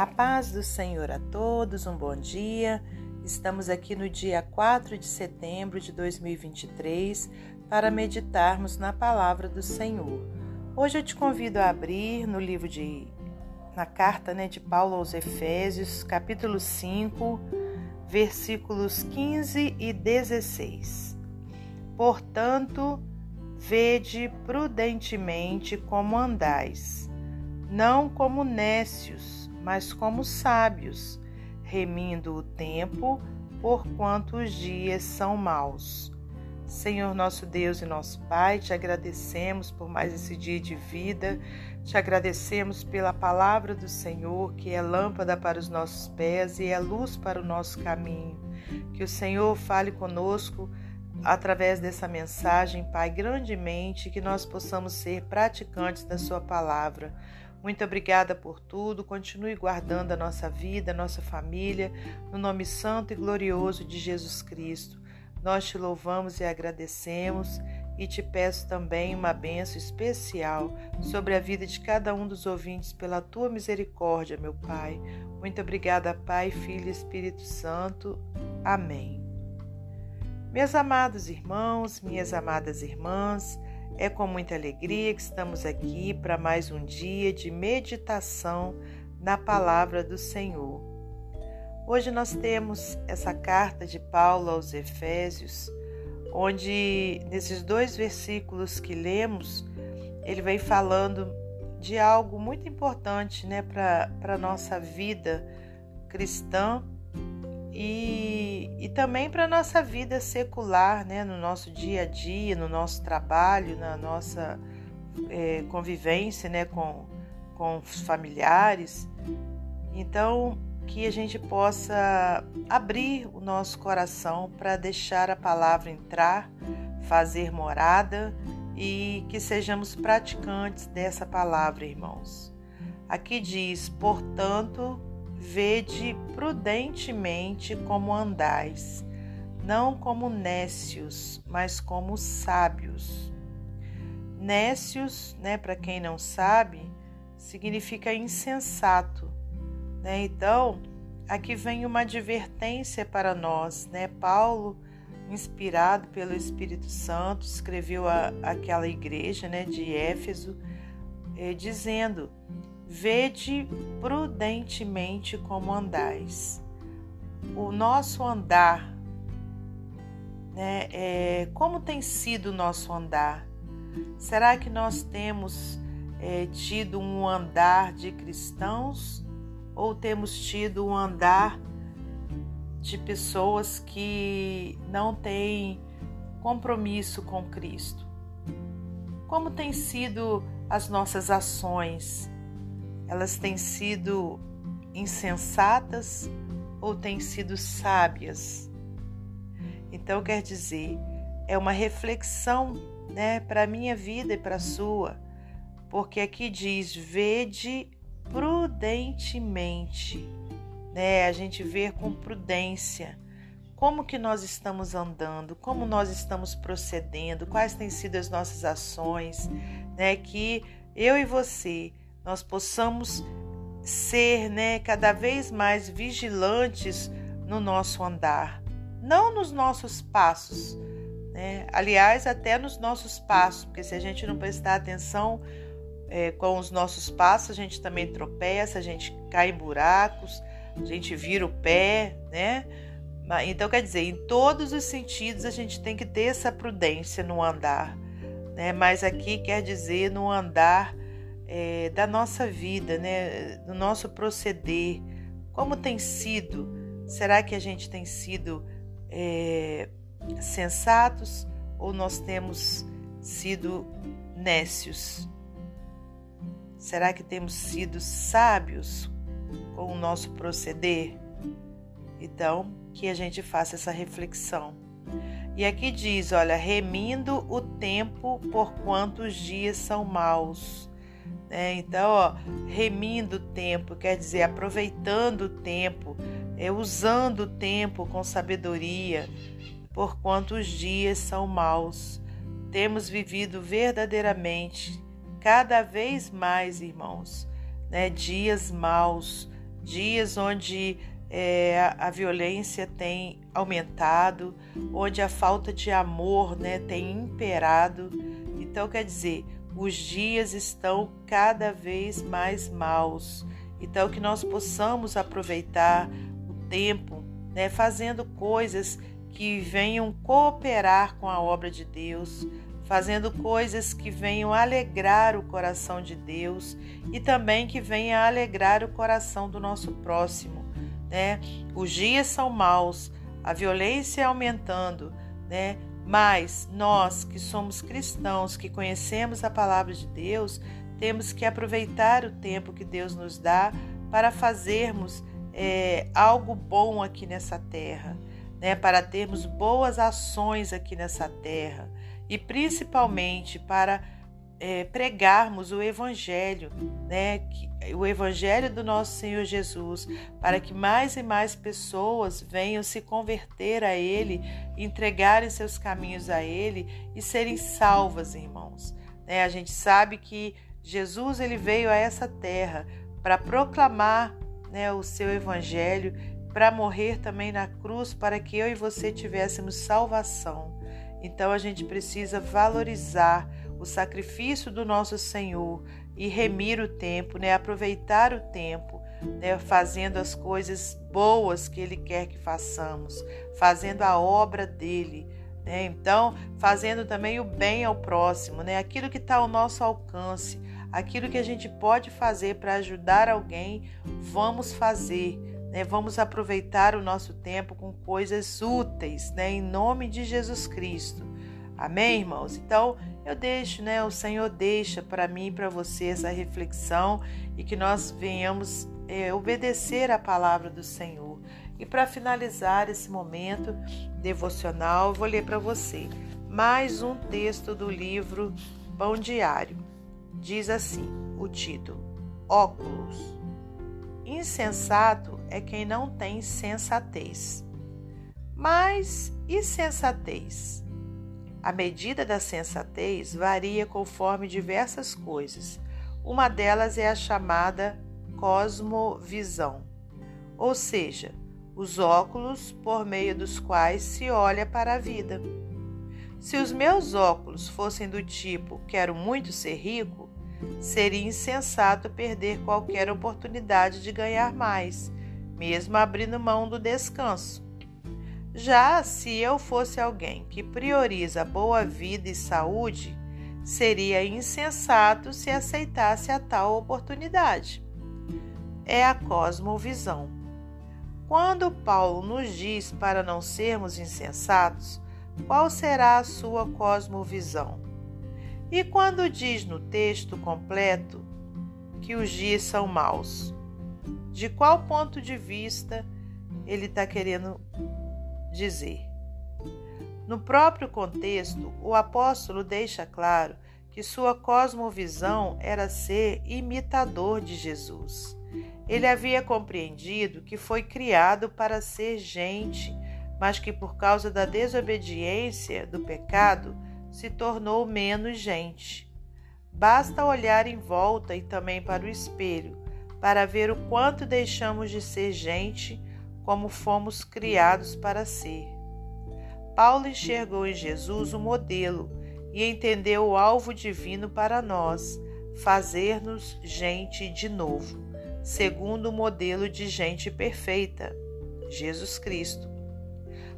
A paz do Senhor a todos, um bom dia. Estamos aqui no dia 4 de setembro de 2023 para meditarmos na palavra do Senhor. Hoje eu te convido a abrir no livro de na carta, né, de Paulo aos Efésios, capítulo 5, versículos 15 e 16. Portanto, vede prudentemente como andais, não como nécios, mas como sábios, remindo o tempo, porquanto os dias são maus. Senhor nosso Deus e nosso Pai, te agradecemos por mais esse dia de vida, te agradecemos pela palavra do Senhor, que é lâmpada para os nossos pés e é luz para o nosso caminho. Que o Senhor fale conosco através dessa mensagem, Pai, grandemente, que nós possamos ser praticantes da Sua palavra. Muito obrigada por tudo. Continue guardando a nossa vida, a nossa família, no nome santo e glorioso de Jesus Cristo. Nós te louvamos e agradecemos e te peço também uma benção especial sobre a vida de cada um dos ouvintes pela tua misericórdia, meu Pai. Muito obrigada, Pai, Filho e Espírito Santo. Amém. Meus amados irmãos, minhas amadas irmãs, é com muita alegria que estamos aqui para mais um dia de meditação na palavra do Senhor. Hoje nós temos essa carta de Paulo aos Efésios, onde nesses dois versículos que lemos, ele vem falando de algo muito importante né, para a nossa vida cristã e, e também para a nossa vida secular, né, no nosso dia a dia, no nosso trabalho, na nossa é, convivência né, com, com os familiares. Então, que a gente possa abrir o nosso coração para deixar a palavra entrar, fazer morada e que sejamos praticantes dessa palavra, irmãos. Aqui diz, portanto, Vede prudentemente como andais, não como nécios, mas como sábios. Nécios, né, para quem não sabe, significa insensato, né? Então, aqui vem uma advertência para nós, né? Paulo, inspirado pelo Espírito Santo, escreveu a, aquela igreja, né, de Éfeso, eh, dizendo Vede prudentemente como andais. O nosso andar, né, é, como tem sido o nosso andar? Será que nós temos é, tido um andar de cristãos ou temos tido um andar de pessoas que não têm compromisso com Cristo? Como têm sido as nossas ações? Elas têm sido insensatas ou têm sido sábias? Então, quer dizer, é uma reflexão né, para a minha vida e para a sua, porque aqui diz: vede prudentemente, né? A gente vê com prudência como que nós estamos andando, como nós estamos procedendo, quais têm sido as nossas ações, né? Que eu e você nós possamos ser né, cada vez mais vigilantes no nosso andar, não nos nossos passos, né? aliás, até nos nossos passos, porque se a gente não prestar atenção é, com os nossos passos, a gente também tropeça, a gente cai em buracos, a gente vira o pé, né? Então, quer dizer, em todos os sentidos a gente tem que ter essa prudência no andar, né? Mas aqui quer dizer no andar é, da nossa vida, né, do nosso proceder, como tem sido? Será que a gente tem sido é, sensatos ou nós temos sido nécios? Será que temos sido sábios com o nosso proceder? Então, que a gente faça essa reflexão. E aqui diz: olha, remindo o tempo por quantos dias são maus. É, então, ó, remindo o tempo, quer dizer, aproveitando o tempo, é, usando o tempo com sabedoria, por quantos dias são maus. Temos vivido verdadeiramente, cada vez mais, irmãos, né, dias maus, dias onde é, a violência tem aumentado, onde a falta de amor né, tem imperado. Então, quer dizer, os dias estão cada vez mais maus. Então, que nós possamos aproveitar o tempo, né, fazendo coisas que venham cooperar com a obra de Deus, fazendo coisas que venham alegrar o coração de Deus e também que venham alegrar o coração do nosso próximo. Né? Os dias são maus, a violência aumentando, né? Mas nós que somos cristãos, que conhecemos a palavra de Deus, temos que aproveitar o tempo que Deus nos dá para fazermos é, algo bom aqui nessa terra, né? Para termos boas ações aqui nessa terra e principalmente para é, pregarmos o Evangelho, né? o Evangelho do nosso Senhor Jesus, para que mais e mais pessoas venham se converter a Ele, entregarem seus caminhos a Ele e serem salvas, irmãos. Né? A gente sabe que Jesus ele veio a essa terra para proclamar né, o seu Evangelho, para morrer também na cruz, para que eu e você tivéssemos salvação. Então a gente precisa valorizar o sacrifício do nosso Senhor e remir o tempo, né? aproveitar o tempo, né? fazendo as coisas boas que Ele quer que façamos, fazendo a obra dele. Né? Então, fazendo também o bem ao próximo, né? aquilo que está ao nosso alcance, aquilo que a gente pode fazer para ajudar alguém, vamos fazer. Né? Vamos aproveitar o nosso tempo com coisas úteis, né? em nome de Jesus Cristo. Amém, irmãos? Então, eu deixo, né? O Senhor deixa para mim e para você essa reflexão e que nós venhamos é, obedecer a palavra do Senhor. E para finalizar esse momento devocional, eu vou ler para você mais um texto do livro Pão Diário. Diz assim: o título: Óculos. Insensato é quem não tem sensatez. Mas e sensatez? A medida da sensatez varia conforme diversas coisas. Uma delas é a chamada cosmovisão, ou seja, os óculos por meio dos quais se olha para a vida. Se os meus óculos fossem do tipo quero muito ser rico, seria insensato perder qualquer oportunidade de ganhar mais, mesmo abrindo mão do descanso. Já se eu fosse alguém que prioriza boa vida e saúde, seria insensato se aceitasse a tal oportunidade. É a cosmovisão. Quando Paulo nos diz para não sermos insensatos, qual será a sua cosmovisão? E quando diz no texto completo que os dias são maus, de qual ponto de vista ele está querendo dizer? No próprio contexto, o apóstolo deixa claro que sua cosmovisão era ser imitador de Jesus. Ele havia compreendido que foi criado para ser gente, mas que por causa da desobediência, do pecado, se tornou menos gente. Basta olhar em volta e também para o espelho para ver o quanto deixamos de ser gente como fomos criados para ser. Paulo enxergou em Jesus o modelo e entendeu o alvo divino para nós, fazer-nos gente de novo, segundo o modelo de gente perfeita, Jesus Cristo.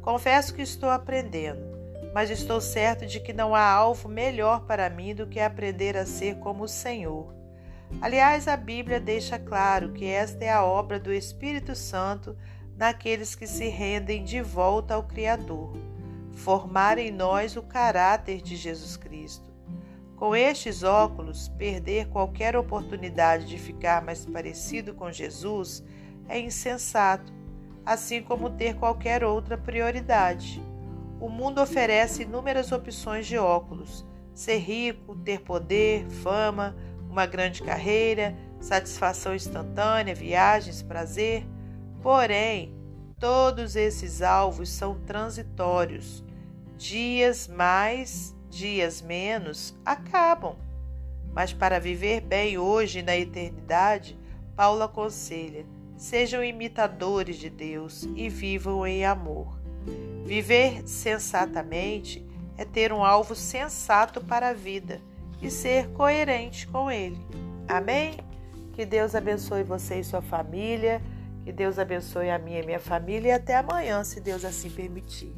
Confesso que estou aprendendo mas estou certo de que não há alvo melhor para mim do que aprender a ser como o Senhor. Aliás, a Bíblia deixa claro que esta é a obra do Espírito Santo naqueles que se rendem de volta ao Criador, formar em nós o caráter de Jesus Cristo. Com estes óculos, perder qualquer oportunidade de ficar mais parecido com Jesus é insensato, assim como ter qualquer outra prioridade. O mundo oferece inúmeras opções de óculos: ser rico, ter poder, fama, uma grande carreira, satisfação instantânea, viagens, prazer. Porém, todos esses alvos são transitórios. Dias mais, dias menos acabam. Mas para viver bem hoje e na eternidade, Paulo aconselha: sejam imitadores de Deus e vivam em amor. Viver sensatamente é ter um alvo sensato para a vida e ser coerente com ele. Amém? Que Deus abençoe você e sua família. Que Deus abençoe a minha e minha família e até amanhã, se Deus assim permitir.